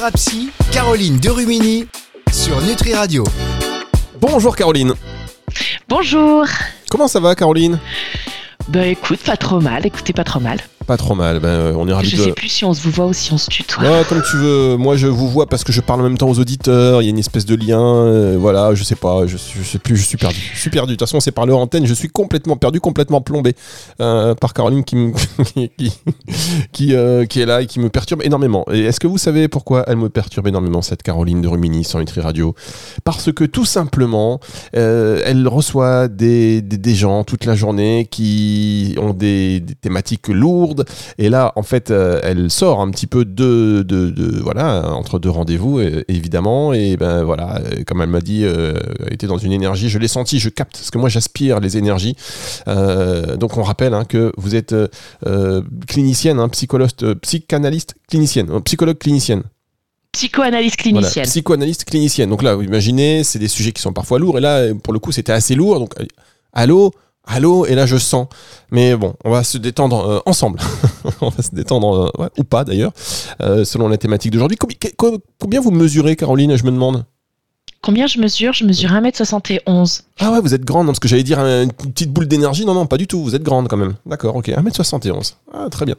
Thérapie, Caroline Derumini sur Nutri Radio. Bonjour Caroline. Bonjour. Comment ça va Caroline? Bah écoute, pas trop mal. Écoutez, pas trop mal. Pas trop mal. Ben, euh, on est ravis Je de. sais plus si on se vous voit ou si on se tutoie. Ouais, comme tu veux. Moi, je vous vois parce que je parle en même temps aux auditeurs. Il y a une espèce de lien. euh, voilà, je sais pas. Je, je sais plus. Je suis perdu. Je suis perdu. De toute façon, c'est par leur antenne. Je suis complètement perdu, complètement plombé euh, par Caroline qui, me- qui, qui, euh, qui est là et qui me perturbe énormément. Et est-ce que vous savez pourquoi elle me perturbe énormément cette Caroline de Rumini sur Nutri Radio? Parce que tout simplement, elle reçoit des, des, des gens toute la journée qui ont des, des thématiques lourdes. Et là, en fait, euh, elle sort un petit peu de, de, de- voilà, entre deux rendez-vous, évidemment. Et ben voilà, euh, comme elle m'a dit, euh, elle était dans une énergie. Je l'ai senti, je capte, parce que moi, j'aspire les énergies. Euh, donc, on rappelle hein, que vous êtes clinicienne, hein, psychologue, psychanalyste, clinicienne, psychologue clinicienne. Psychoanalyse Voilà, clinicienne. psychanalyste clinicienne. Donc là, vous imaginez, c'est des sujets qui sont parfois lourds. Et là, pour le coup, c'était assez lourd. Donc, allô? Allô Et là, je sens. Mais bon, on va se détendre euh, ensemble. on va se détendre, euh, ou pas d'ailleurs, euh, selon la thématique d'aujourd'hui. Combien, co- combien vous mesurez, Caroline Je me demande? Combien je mesure? Je mesure 1m71. Ah ouais, vous êtes grande, non, parce que j'allais dire euh, une petite boule d'énergie. Non, non, pas du tout. Vous êtes grande quand même. D'accord, ok. 1m71. Ah, très bien.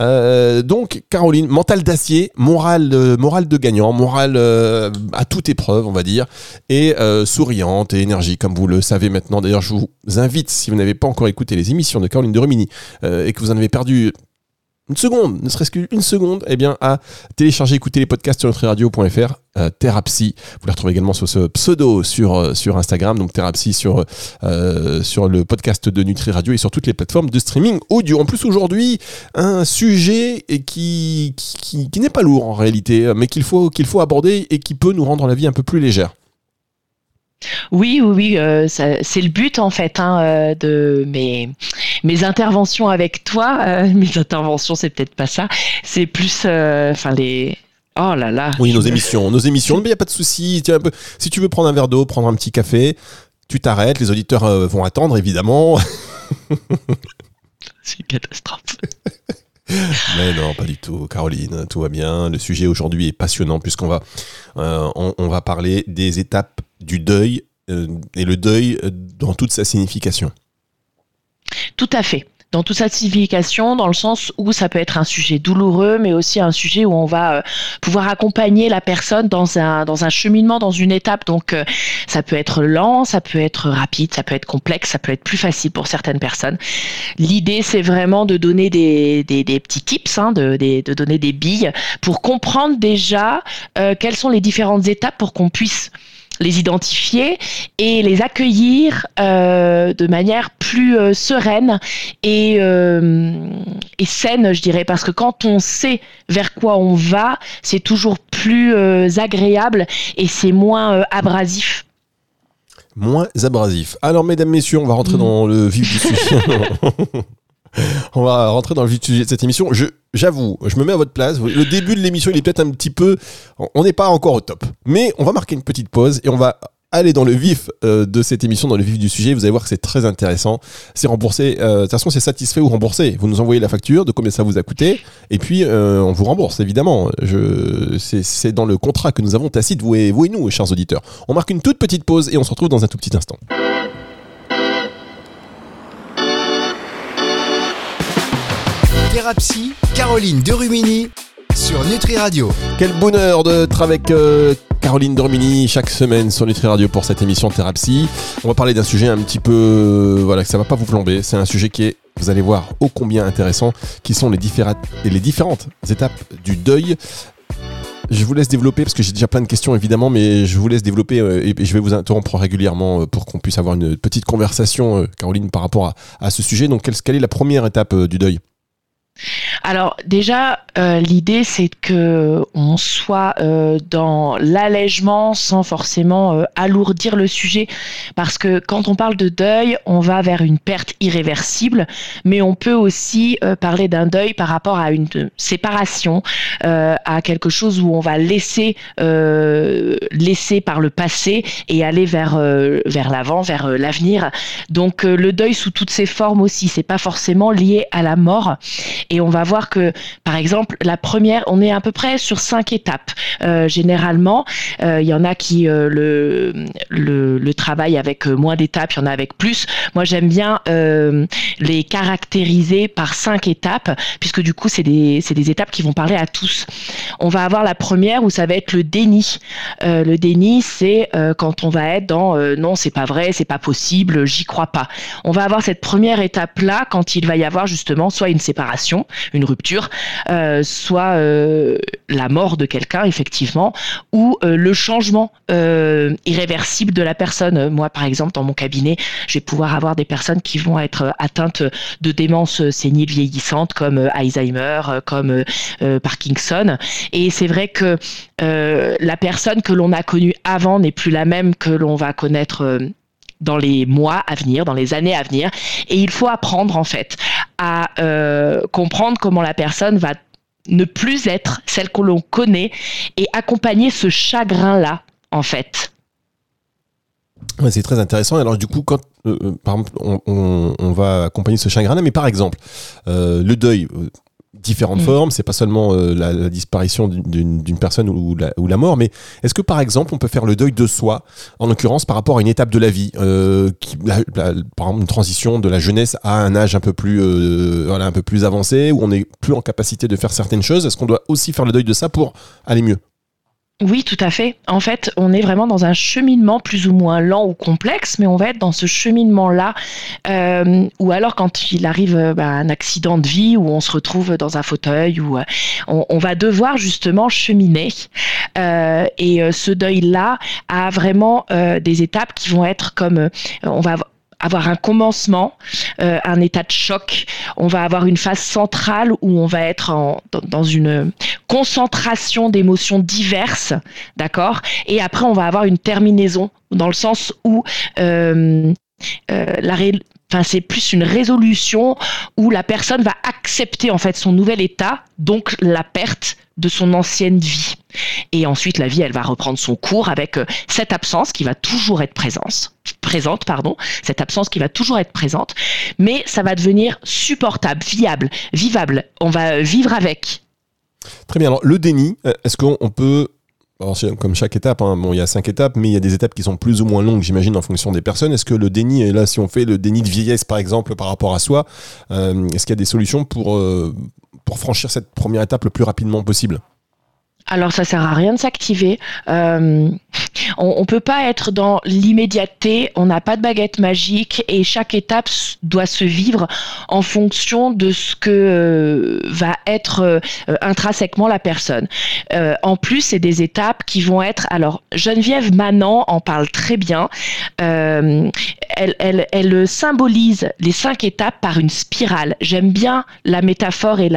Euh, donc, Caroline, mental d'acier, morale, de- morale de gagnant, morale euh, à toute épreuve, on va dire, et euh, souriante et énergie, comme vous le savez maintenant. D'ailleurs, je vous invite, si vous n'avez pas encore écouté les émissions de Caroline de Rumini euh, et que vous en avez perdu une seconde, ne serait-ce qu'une seconde, eh bien, à télécharger, écouter les podcasts sur nutriradio.fr, euh, Thérapsy. Vous les retrouvez également sur ce pseudo sur, euh, sur Instagram, donc Thérapsy sur, euh, sur le podcast de Nutri Radio et sur toutes les plateformes de streaming audio. En plus, aujourd'hui, un sujet et qui, qui, qui- qui n'est pas lourd en réalité, mais qu'il faut, qu'il faut aborder et qui peut nous rendre la vie un peu plus légère. Oui, oui, oui. euh, c'est le but en fait hein, euh, de mes mes interventions avec toi. euh, mes interventions, c'est peut-être pas ça. C'est plus, euh, enfin les. Oh là là. Oui, nos me- émissions, nos émissions, mais il n'y a pas de souci. Si tu veux prendre un verre d'eau, prendre un petit café, tu t'arrêtes, les auditeurs euh, vont attendre, évidemment. C'est une catastrophe. Mais non, pas du tout, Caroline, tout va bien. Le sujet aujourd'hui est passionnant puisqu'on va, euh, on, on va parler des étapes du deuil euh, et le deuil dans toute sa signification. Tout à fait. Dans toute sa signification, dans le sens où ça peut être un sujet douloureux, mais aussi un sujet où on va euh, pouvoir accompagner la personne dans un, dans un cheminement, dans une étape. Donc, euh, ça peut être lent, ça peut être rapide, ça peut être complexe, ça peut être plus facile pour certaines personnes. L'idée, c'est vraiment de donner des, des, petits tips, hein, de donner des billes pour comprendre déjà euh, quelles sont les différentes étapes pour qu'on puisse les identifier et les accueillir euh, de manière plus euh, sereine et, euh, et saine, je dirais, parce que quand on sait vers quoi on va, c'est toujours plus agréable et c'est moins abrasif. Moins abrasif. Alors, mesdames, messieurs, on va rentrer Mm. dans le vif du sujet. on va rentrer dans le vif sujet de cette émission. Je, j'avoue, je me mets à votre place. Le début de l'émission, il est peut-être un petit peu. On n'est pas encore au top. Mais on va marquer une petite pause et on va aller dans le vif euh, de cette émission, dans le vif du sujet. Vous allez voir que c'est très intéressant. C'est remboursé. euh, de toute façon, c'est satisfait ou remboursé. Vous nous envoyez la facture de combien ça vous a coûté. Et puis, euh, on vous rembourse, évidemment. C'est dans le contrat que nous avons tacite, vous et, vous et nous, chers auditeurs. On marque une toute petite pause et on se retrouve dans un tout petit instant. Thérapie, Caroline Derumini sur Nutri Radio. Quel bonheur d'être avec euh, Caroline Dormini chaque semaine sur Nutri Radio pour cette émission Thérapie. On va parler d'un sujet un petit peu, euh, voilà, que ça va pas vous plomber. C'est un sujet qui est, vous allez voir, ô combien intéressant, qui sont les différentes, étapes du deuil. Je vous laisse développer parce que j'ai déjà plein de questions évidemment, mais je vous laisse développer euh, et je vais vous interrompre régulièrement pour qu'on puisse avoir une petite conversation, Caroline, par rapport à, ce sujet. Donc, quelle, est la première étape du deuil? Alors déjà, euh, l'idée c'est que on soit euh, dans l'allègement sans forcément euh, alourdir le sujet, parce que quand on parle de deuil, on va vers une perte irréversible, mais on peut aussi parler d'un deuil par rapport à une séparation, à quelque chose où on va laisser laisser par le passé et aller vers vers l'avant, vers l'avenir. Donc le deuil sous toutes ses formes aussi, c'est pas forcément lié à la mort. Et on va voir que, par exemple, la première, on est à peu près sur cinq étapes. Euh, généralement, il y en a qui le, le, le travaillent avec moins d'étapes, il y en a avec plus. Moi, j'aime bien les caractériser par cinq étapes, puisque du coup, c'est des, des étapes qui vont parler à tous. On va avoir la première où ça va être le déni. le déni, c'est quand on va être dans non, c'est pas vrai, c'est pas possible, j'y crois pas. On va avoir cette première étape-là quand il va y avoir justement soit une séparation, une rupture, euh, soit euh, la mort de quelqu'un, effectivement, ou euh, le changement irréversible de la personne. Moi, par exemple, dans mon cabinet, je vais pouvoir avoir des personnes qui vont être atteintes de démence sénile vieillissante, comme Alzheimer, comme Parkinson. Et c'est vrai que la personne que l'on a connue avant n'est plus la même que l'on va connaître dans les mois à venir, dans les années à venir. Et il faut apprendre en fait à euh, comprendre comment la personne va ne plus être celle que l'on connaît et accompagner ce chagrin-là en fait. c'est très intéressant. Alors du coup, quand euh, euh, par exemple, on, va accompagner ce chagrin-là, mais par exemple, le deuil, différentes mm. formes. C'est pas seulement euh, la, disparition d'une personne ou la, ou la, mort, mais est-ce que par exemple on peut faire le deuil de soi, en l'occurrence par rapport à une étape de la vie, euh, qui, par exemple une transition de la jeunesse à un âge un peu plus, euh, voilà, un peu plus avancé, où on n'est plus en capacité de faire certaines choses? Est-ce qu'on doit aussi faire le deuil de ça pour aller mieux? Oui, tout à fait. En fait, on est vraiment dans un cheminement plus ou moins lent ou complexe, mais on va être dans ce cheminement-là, euh, ou alors quand il arrive euh, bah, un accident de vie, où on se retrouve dans un fauteuil, où euh, on, va devoir justement cheminer. et ce deuil-là a vraiment des étapes qui vont être comme, on va avoir un commencement, euh, un état de choc. On va avoir une phase centrale où on va être dans une concentration d'émotions diverses, d'accord? Et après, on va avoir une terminaison dans le sens où euh, euh, la Enfin, c'est plus une résolution où la personne va accepter en fait son nouvel état, donc la perte de son ancienne vie. Et ensuite, la vie, elle va reprendre son cours avec euh, cette absence qui va toujours être présente, présente, pardon, cette absence qui va toujours être présente, mais ça va devenir supportable, viable, vivable. On va vivre avec. Très bien. Alors, le déni, euh, est-ce qu'on peut comme chaque étape, hein, bon, il y a cinq étapes, mais il y a des étapes qui sont plus ou moins longues, j'imagine, en fonction des personnes. Est-ce que le déni, et là, si on fait le déni de vieillesse, par exemple, par rapport à soi, euh, est-ce qu'il y a des solutions pour, pour franchir cette première étape le plus rapidement possible? Alors ça sert à rien de s'activer. Euh, on, ne peut pas être dans l'immédiateté. On n'a pas de baguette magique et chaque étape doit se vivre en fonction de ce que euh, va être euh, intrinsèquement la personne. en plus, c'est des étapes qui vont être. Alors Geneviève Manan en parle très bien. elle, symbolise les cinq étapes par une spirale. J'aime bien la métaphore et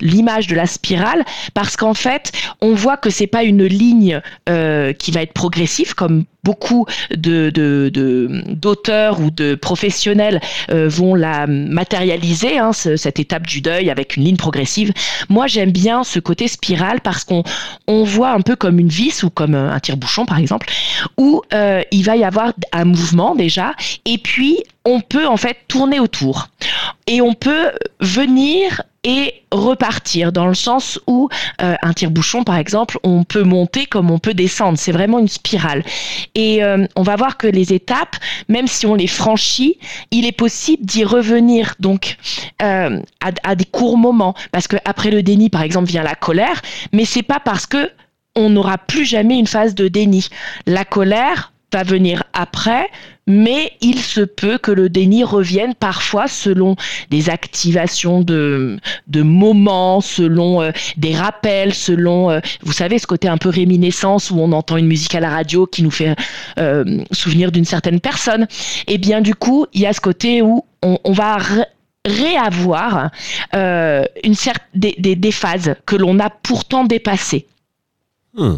l'image de la spirale parce qu'en fait voit que c'est pas une ligne euh, qui va être progressive comme beaucoup d'auteurs ou de professionnels euh, vont la matérialiser, hein, cette étape du deuil avec une ligne progressive. Moi, j'aime bien ce côté spirale parce qu'on on voit un peu comme une vis ou comme un tire-bouchon, par exemple, où euh, il va y avoir un mouvement déjà, et puis on peut en fait tourner autour. Et on peut venir et repartir dans le sens où euh, un tire-bouchon par exemple on peut monter comme on peut descendre. C'est vraiment une spirale. Et euh, on va voir que les étapes même si on les franchit il est possible d'y revenir donc euh, à, des courts moments. Parce que après le déni par exemple vient la colère mais c'est pas parce que on n'aura plus jamais une phase de déni. La colère va venir après, mais il se peut que le déni revienne parfois selon des activations de, moments, selon euh, des rappels, selon, euh, vous savez, ce côté un peu réminiscence où on entend une musique à la radio qui nous fait euh, souvenir d'une certaine personne. Et bien du coup, il y a ce côté où on, va réavoir une des, des, phases que l'on a pourtant dépassées. Hmm.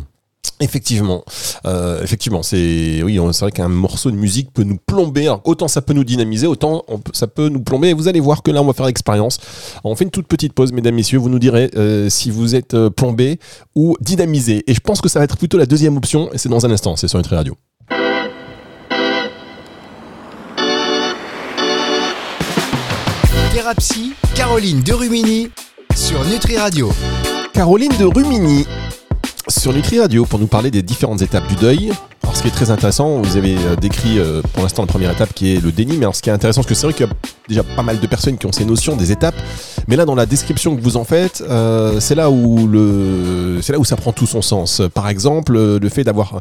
Effectivement, euh, effectivement, c'est oui, c'est vrai qu'un morceau de musique peut nous plomber. autant ça peut nous dynamiser, autant ça peut nous plomber. vous allez voir que là, on va faire l'expérience. On fait une toute petite pause, mesdames, messieurs. Vous nous direz euh, si vous êtes euh, plombé ou dynamisé. Et je pense que ça va être plutôt la deuxième option. Et c'est dans un instant. C'est sur Nutri Radio. Thérapie, Caroline Derumini sur Nutri Radio. Caroline de Rumini sur Nutri Radio pour nous parler des différentes étapes du deuil. Ce qui est très intéressant, vous avez euh, décrit euh, pour l'instant la première étape qui est le déni, mais alors, ce qui est intéressant, parce que c'est vrai qu'il y a déjà pas mal de personnes qui ont ces notions des étapes, mais là, dans la description que vous en faites, euh, c'est là où le, c'est là où ça prend tout son sens. Par exemple, le fait d'avoir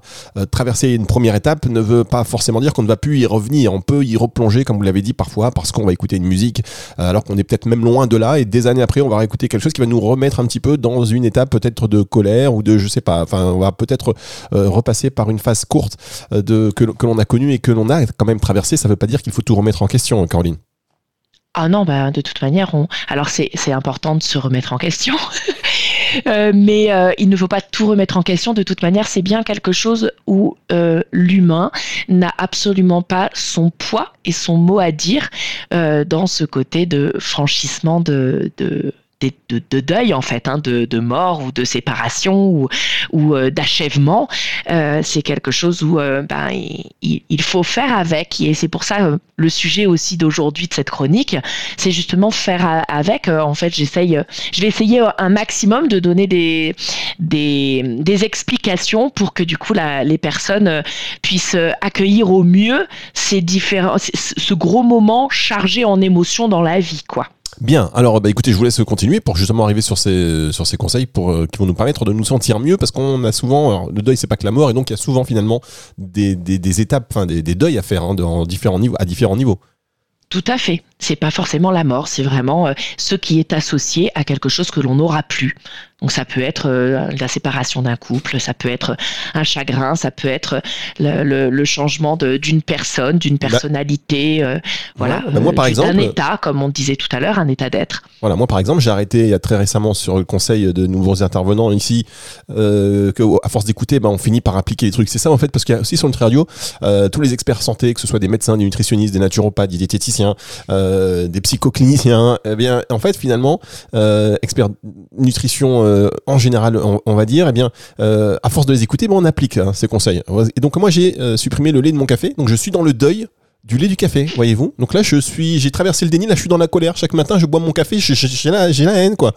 traversé une première étape ne veut pas forcément dire qu'on ne va plus y revenir. On peut y replonger, comme vous l'avez dit parfois, parce qu'on va écouter une musique, alors qu'on est peut-être même loin de là, et des années après, on va réécouter quelque chose qui va nous remettre un petit peu dans une étape peut-être de colère ou de, je sais pas, enfin, on va peut-être repasser par une phase courte euh, de, que, que l'on a connue et que l'on a quand même traversé. Ça veut pas dire qu'il faut tout remettre en question, Caroline. Ah non, bah, de toute manière, alors c'est important de se remettre en question, Euh, mais euh, il ne faut pas tout remettre en question. De toute manière, c'est bien quelque chose où l'humain n'a absolument pas son poids et son mot à dire dans ce côté de franchissement de, de de, de deuil en fait, hein, de, de mort ou de séparation ou, ou euh, d'achèvement, euh, c'est quelque chose où euh, ben, il, faut faire avec. Et c'est pour ça le sujet aussi d'aujourd'hui de cette chronique, c'est justement faire avec. En fait, j'essaye, je vais essayer un maximum de donner des, des, des explications pour que du coup la- les personnes puissent accueillir au mieux ces ce gros moment chargé en émotions dans la vie, quoi. Bien, alors bah, écoutez, je vous laisse continuer pour justement arriver sur ces, sur ces conseils pour, euh, qui vont nous permettre de nous sentir mieux parce qu'on a souvent, le deuil c'est pas que la mort et donc il y a souvent finalement des, des, étapes, enfin des, des deuils à faire hein, différents niveaux, à différents niveaux. Tout à fait. C'est pas forcément la mort, c'est vraiment euh, ce qui est associé à quelque chose que l'on n'aura plus. Donc ça peut être euh, la séparation d'un couple, ça peut être un chagrin, ça peut être le, le- le changement d'une personne, d'une personnalité, euh, voilà, bah moi, par euh, exemple- d'un état, comme on disait tout à l'heure, un état d'être. Voilà, moi par exemple, j'ai arrêté il y a très récemment sur le conseil de nouveaux intervenants ici, euh, que à force d'écouter, ben, on finit par appliquer les trucs. C'est ça en fait, parce qu'il y a aussi sur le radio, euh, tous les experts santé, que ce soit des médecins, des nutritionnistes, des naturopathes, des diététiciens, euh, des psychocliniciens, eh bien, en fait, finalement, euh, experts nutrition euh, en général, on, va dire, eh bien, euh, à force de les écouter, ben, on applique hein, ces conseils. Et donc moi, j'ai euh, supprimé le lait de mon café, donc je suis dans le deuil du lait du café, voyez-vous. Donc là, je suis, j'ai traversé le déni. Là, je suis dans la colère. Chaque matin, je bois mon café. j'ai- la, la haine, quoi.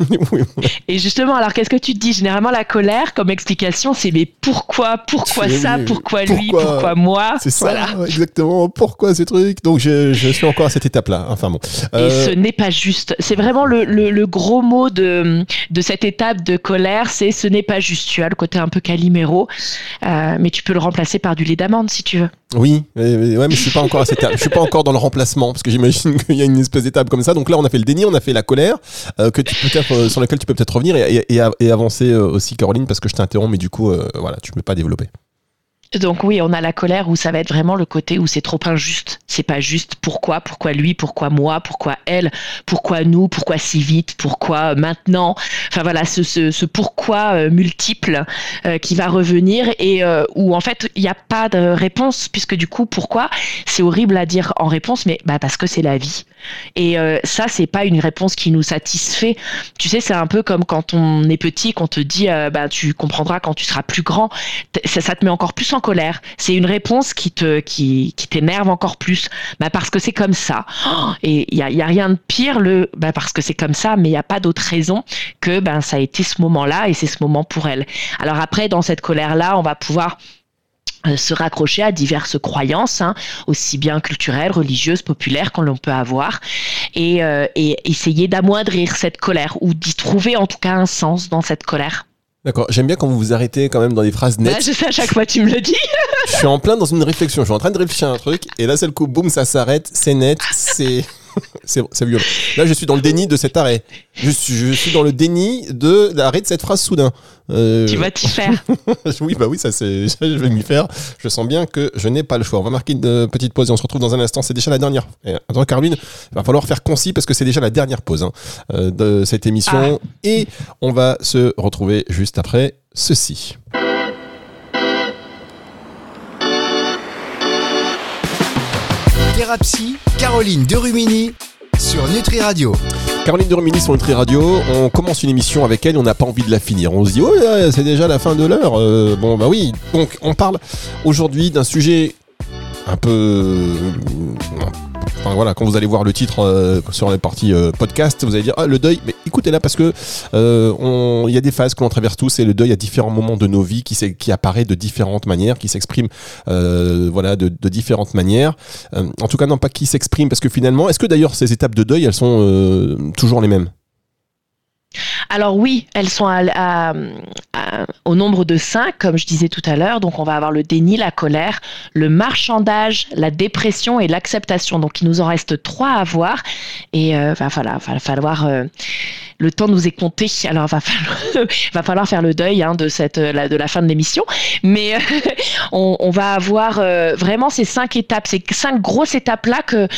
Et justement, alors qu'est-ce que tu te dis? Généralement, la colère, comme explication, c'est mais pourquoi, pourquoi ça, pourquoi lui, Pourquoi? Moi? C'est ça, Voilà. exactement. Pourquoi ces trucs Donc, je, je suis encore à cette étape-là. Enfin bon. Et Euh, ce n'est pas juste. C'est vraiment le, le- le gros mot de, de cette étape de colère, c'est ce n'est pas juste. Tu as le côté un peu caliméro, euh, mais tu peux le remplacer par du lait d'amande si tu veux. Oui, mais, mais- ouais, mais suis pas encore à cette. Je suis pas encore dans le remplacement parce que j'imagine qu'il y a une espèce d'étape comme ça. Donc là, on a fait le déni, on a fait la colère, euh, que tu peux euh, sur laquelle tu peux peut-être revenir et, et- et av- et avancer euh, aussi, Caroline, parce que je t'interromps, mais du coup, voilà, tu peux pas développer. Donc oui, on a la colère où ça va être vraiment le côté où c'est trop injuste. C'est pas juste pourquoi, pourquoi lui, pourquoi moi, pourquoi elle, pourquoi nous, pourquoi si vite, pourquoi maintenant. Enfin voilà, ce, ce, ce pourquoi euh, multiple euh, qui va revenir et euh, où en fait il n'y a pas de réponse puisque du coup pourquoi? C'est horrible à dire en réponse, mais bah parce que c'est la vie. Et euh, ça c'est pas une réponse qui nous satisfait. Tu sais, c'est un peu comme quand on est petit, qu'on te dit euh, bah tu comprendras quand tu seras plus grand ça, ça te met encore plus en colère. C'est une réponse qui te qui, qui t'énerve encore plus. Bah parce que c'est comme ça. Oh, et il y a, a rien de pire le bah parce que c'est comme ça, mais il n'y a pas d'autre raison que ben ça a été ce moment-là et c'est ce moment pour elle. Alors après dans cette colère-là, on va pouvoir se raccrocher à diverses croyances, hein, aussi bien culturelles, religieuses, populaires qu'on l'on peut avoir, et, euh, et essayer d'amoindrir cette colère ou d'y trouver en tout cas un sens dans cette colère. D'accord. J'aime bien quand vous vous arrêtez quand même dans des phrases Bah, nettes. je sais à chaque fois tu me le dis. je suis en plein dans une réflexion. Je suis en train de réfléchir à un truc et là, c'est le coup, boum, ça s'arrête. C'est net. C'est c'est c'est violent. Là, je suis dans le déni de cet arrêt. Je suis, je suis dans le déni de l'arrêt de cette phrase soudain. Euh, Tu vas t'y faire. oui, bah oui, ça c'est, je vais m'y faire. Je sens bien que je n'ai pas le choix. On va marquer une euh, petite pause et on se retrouve dans un instant. C'est déjà la dernière. Et, attends, Caroline, il va falloir faire concis parce que c'est déjà la dernière pause hein, euh, de cette émission et on va se retrouver juste après ceci. Thérapie, Caroline Derumini sur Nutri Radio. Caroline de Rumini sur Nutri Radio, on commence une émission avec elle, on n'a pas envie de la finir. On se dit, oh là, c'est déjà la fin de l'heure. Euh, bon, bah oui. Donc, on parle aujourd'hui d'un sujet un peu, Enfin, voilà, quand vous allez voir le titre euh, sur la partie euh, podcast, vous allez dire ah le deuil. Mais écoutez là parce que euh, il y a des phases que l'on traverse tous et le deuil à différents moments de nos vies qui, qui apparaît de différentes manières, qui s'exprime voilà de, de différentes manières. En tout cas non pas qui s'exprime parce que finalement, est-ce que d'ailleurs ces étapes de deuil elles sont toujours les mêmes? Alors oui, elles sont au nombre de cinq, comme je disais tout à l'heure. Donc on va avoir le déni, la colère, le marchandage, la dépression et l'acceptation. Donc il nous en reste trois à voir. Et euh, va falloir, euh, le temps nous est compté. Alors va falloir, va falloir faire le deuil hein, de cette la- de la fin de l'émission. Mais euh, on, va avoir euh, vraiment ces cinq étapes, ces cinq grosses étapes là que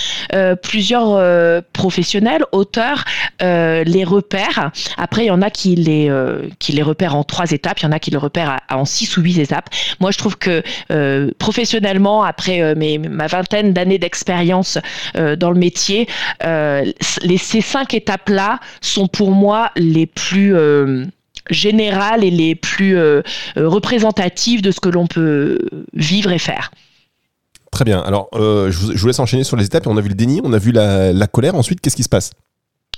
plusieurs professionnels, auteurs les repèrent. Après, il y en a qui les, euh, repèrent en trois étapes, il y en a qui les repèrent en six ou huit étapes. Moi, je trouve que euh, professionnellement, après euh, ma vingtaine d'années d'expérience euh, dans le métier, les, ces cinq étapes-là sont pour moi les plus... générales et les plus représentatives de ce que l'on peut vivre et faire. Très bien. Alors je, vous, laisse enchaîner sur les étapes. On a vu le déni, on a vu la colère. Ensuite, qu'est-ce qui se passe?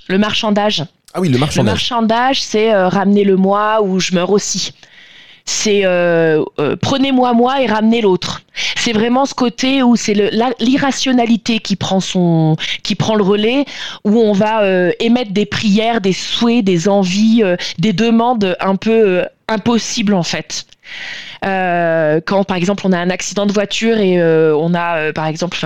Le marchandage. Ah oui, le Le marchandage. marchandage, c'est euh, ramener le moi ou je meurs aussi. C'est euh, euh, prenez-moi moi et ramenez l'autre. C'est vraiment ce côté où c'est l'irrationalité qui prend son, qui prend le relais, où on va euh, émettre des prières, des souhaits, des envies, des demandes un peu impossibles en fait. Euh, quand par exemple on a un accident de voiture et euh, on a euh, par exemple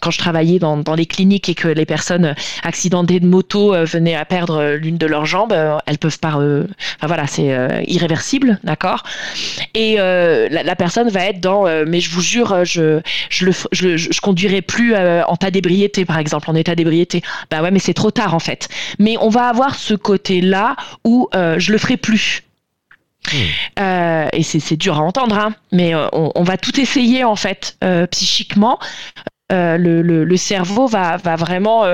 quand je travaillais dans, les cliniques et que les personnes accidentées de moto venaient à perdre l'une de leurs jambes, elles peuvent pas. enfin voilà, c'est irréversible, d'accord? Et la, personne va être dans, mais je vous jure, je je conduirai plus en tas d'ébriété par exemple, en état d'ébriété. Bah ouais, mais c'est trop tard en fait. Mais on va avoir ce côté là où euh, je le ferai plus. Euh, et c'est dur à entendre, hein, mais euh, on, va tout essayer en fait euh, psychiquement. Le, cerveau va, vraiment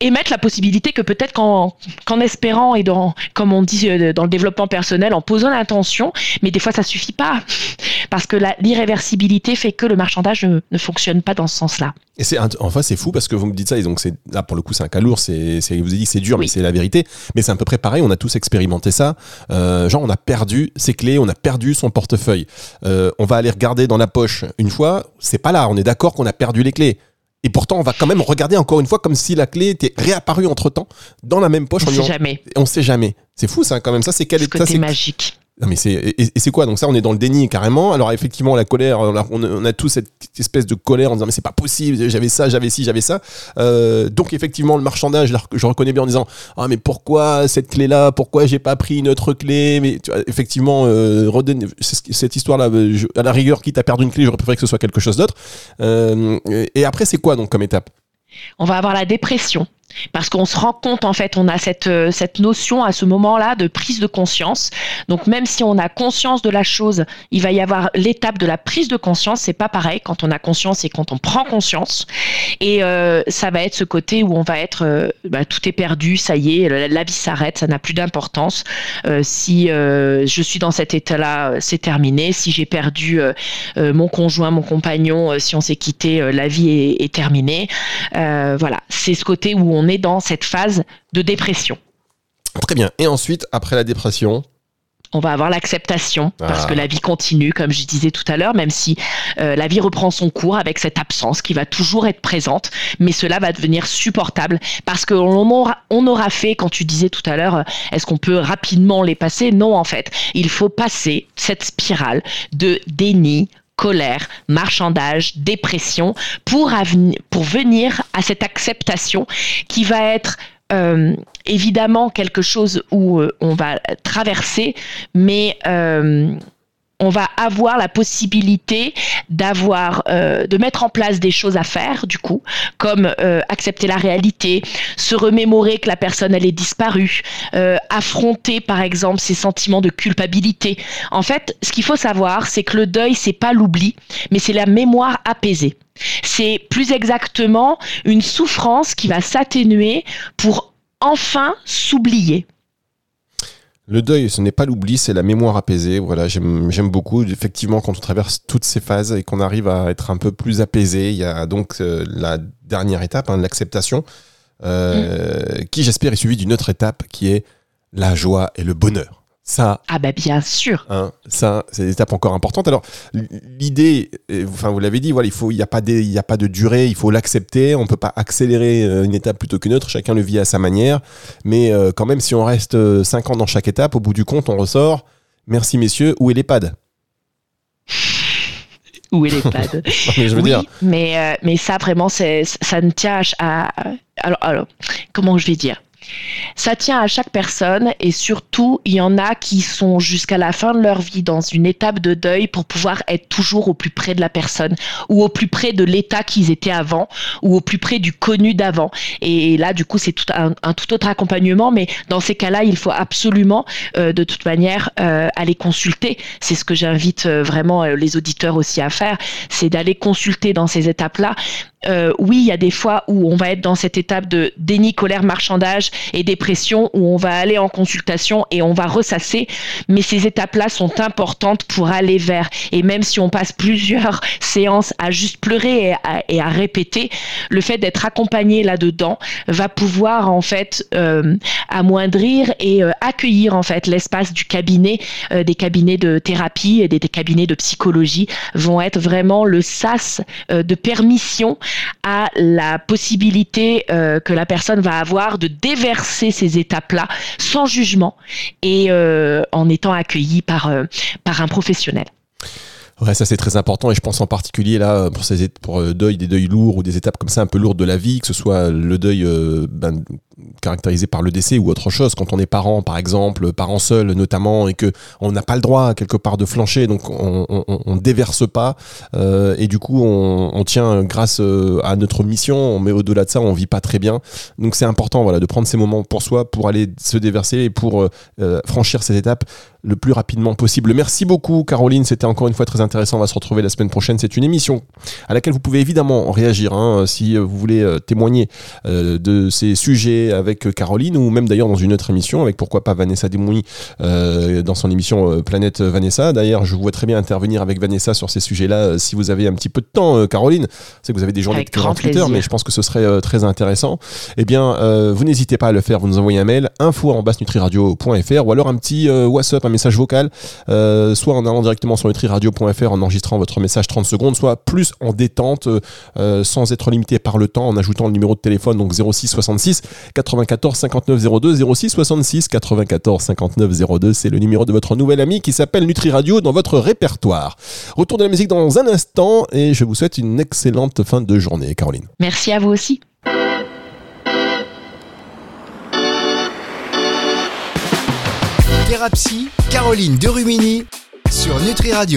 émettre la possibilité que peut-être qu'en espérant et dans, comme on dit dans le développement personnel, en posant l'intention, mais des fois ça suffit pas parce que l'irréversibilité fait que le marchandage ne, ne fonctionne pas dans ce sens-là. Et c'est enfin c'est fou parce que vous me dites ça et donc c'est là pour le coup c'est un cas lourd c'est vous avez dit que c'est dur Oui. mais c'est la vérité mais c'est à peu près pareil on a tous expérimenté ça Euh, genre on a perdu ses clés on a perdu son portefeuille Euh, on va aller regarder dans la poche une fois c'est pas là on est d'accord qu'on a perdu les clés et pourtant on va quand même regarder encore une fois comme si la clé était réapparue entre temps dans la même poche On en sait jamais. On sait jamais c'est fou ça quand même ça c'est quel magique. Non mais c'est et, c'est quoi? Donc ça on est dans le déni carrément. Alors effectivement la colère on a, on tous cette espèce de colère en disant mais c'est pas possible j'avais ça j'avais ci j'avais ça. Euh, donc effectivement le marchandage je, reconnais bien en disant ah mais pourquoi cette clé là pourquoi j'ai pas pris une autre clé? Mais tu vois, effectivement euh, cette histoire là à la rigueur quitte à perdre une clé j'aurais préféré que ce soit quelque chose d'autre. Euh, et après c'est quoi donc comme étape? On va avoir la dépression. Parce qu'on se rend compte, en fait, on a cette, euh, cette notion à ce moment-là de prise de conscience. Donc, même si on a conscience de la chose, il va y avoir l'étape de la prise de conscience. C'est pas pareil quand on a conscience et quand on prend conscience. Et euh, ça va être ce côté où on va être, euh, bah, tout est perdu, ça y est, la, vie s'arrête, ça n'a plus d'importance. Si je suis dans cet état-là, c'est terminé. Si j'ai perdu mon conjoint, mon compagnon, si on s'est quitté, la vie est, est terminée. Voilà, c'est ce côté où on est dans cette phase de dépression. très bien et ensuite après la dépression? On va avoir l'acceptation parce Ah. que la vie continue, comme je disais tout à l'heure, même si euh, la vie reprend son cours avec cette absence qui va toujours être présente, mais cela va devenir supportable parce qu'on aura, on aura fait, quand tu disais tout à l'heure, euh, est-ce qu'on peut rapidement les passer? Non, en fait, il faut passer cette spirale de déni, colère, marchandage, dépression pour, pour venir à cette acceptation qui va être euh, évidemment quelque chose où euh, on va traverser, mais euh, on va avoir la possibilité d'avoir, euh, de mettre en place des choses à faire, du coup, comme euh, accepter la réalité, se remémorer que la personne elle est disparue, euh, affronter par exemple ses sentiments de culpabilité. En fait, ce qu'il faut savoir, c'est que le deuil c'est pas l'oubli, mais c'est la mémoire apaisée. C'est plus exactement une souffrance qui va s'atténuer pour enfin s'oublier. Le deuil, ce n'est pas l'oubli, c'est la mémoire apaisée. Voilà, j'aime beaucoup. Effectivement, quand on traverse toutes ces phases et qu'on arrive à être un peu plus apaisé, il y a donc euh, la dernière étape, hein, l'acceptation, euh, qui j'espère est suivie d'une autre étape qui est la joie et le bonheur. Ça, Ah bah bien sûr. Hein, ça, c'est une étape encore importante. Alors, l'idée, euh, enfin, vous l'avez dit, voilà, il faut, il n'y a pas des, il y a pas de durée, il faut l'accepter. On peut pas accélérer euh, une étape plutôt qu'une autre. Chacun le vit à sa manière. Mais euh, quand même, si on reste 5 ans dans chaque étape, au bout du compte, on ressort. Merci messieurs. Où est l'EHPAD? Où est l'EHPAD? Mais je veux oui, dire, mais, euh, mais ça vraiment, c'est, ça ne tient à, à- alors, alors, comment je vais dire? Ça tient à chaque personne et surtout, il y en a qui sont jusqu'à la fin de leur vie dans une étape de deuil pour pouvoir être toujours au plus près de la personne ou au plus près de l'état qu'ils étaient avant ou au plus près du connu d'avant. Et là, du coup, c'est un, tout autre accompagnement, mais dans ces cas-là, il faut absolument, euh, de toute manière, euh, aller consulter. C'est ce que j'invite euh, vraiment les auditeurs aussi à faire, c'est d'aller consulter dans ces étapes-là. Oui, il y a des fois où on va être dans cette étape de déni, colère, marchandage et dépression, où on va aller en consultation et on va ressasser, mais ces étapes-là sont importantes pour aller vers. Et même si on passe plusieurs séances à juste pleurer et à, répéter, le fait d'être accompagné là-dedans va pouvoir en fait euh, amoindrir et euh, accueillir en fait l'espace du cabinet, euh, des cabinets de thérapie et des, des cabinets de psychologie vont être vraiment le sas de permission à la possibilité que la personne va avoir de déverser ces étapes-là sans jugement et euh, en étant accueillie par, euh, par un professionnel. Ouais, ça c'est très important et je pense en particulier là pour ces pour euh, deuil des deuils lourds ou des étapes comme ça un peu lourdes de la vie, que ce soit le deuil euh, ben, caractérisé par le décès ou autre chose. Quand on est parent, par exemple, parent seul notamment, et que on n'a pas le droit quelque part de flancher, donc on, on, on déverse pas euh, et du coup on, on tient grâce euh, à notre mission, mais au-delà de ça on vit pas très bien. Donc c'est important voilà de prendre ces moments pour soi pour aller se déverser et pour euh, euh, franchir ces étapes le plus rapidement possible. Merci beaucoup Caroline, c'était encore une fois très intéressant. On va se retrouver la semaine prochaine. C'est une émission à laquelle vous pouvez évidemment réagir hein, si euh, vous voulez euh, témoigner euh, de ces sujets avec Caroline ou même d'ailleurs dans une autre émission avec pourquoi pas Vanessa Desmouilles euh, dans son émission Planète Vanessa. D'ailleurs, je vous vois très bien intervenir avec Vanessa sur ces sujets-là si vous avez un petit peu de temps, Caroline. C'est que vous avez des journées de Twitter, plaisir. mais je pense que ce serait très intéressant. Eh bien, euh, vous n'hésitez pas à le faire. Vous nous envoyez un mail info@nutriradio.fr ou alors un petit WhatsApp, un message vocal, euh, soit en allant directement sur nutriradio.fr en enregistrant votre message 30 secondes, soit plus en détente, euh, euh, sans être limité par le temps, en ajoutant le numéro de téléphone donc 06 66 94 59 02 06 66 94 59 02. C'est le numéro de votre nouvel ami qui s'appelle Nutri Radio dans votre répertoire. Retour de la musique dans un instant et je vous souhaite une excellente fin de journée, Caroline. Merci à vous aussi. Thérapie, Caroline Derumini sur Nutri Radio.